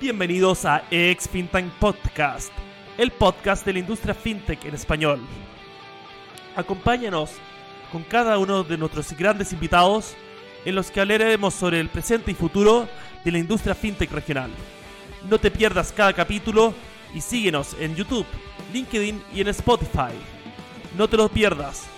Bienvenidos a EX FinTech Podcast, el podcast de la industria fintech en español. Acompáñanos con cada uno de nuestros grandes invitados en los que hablaremos sobre el presente y futuro de la industria fintech regional. No te pierdas cada capítulo y síguenos en YouTube, LinkedIn y en Spotify. No te lo pierdas.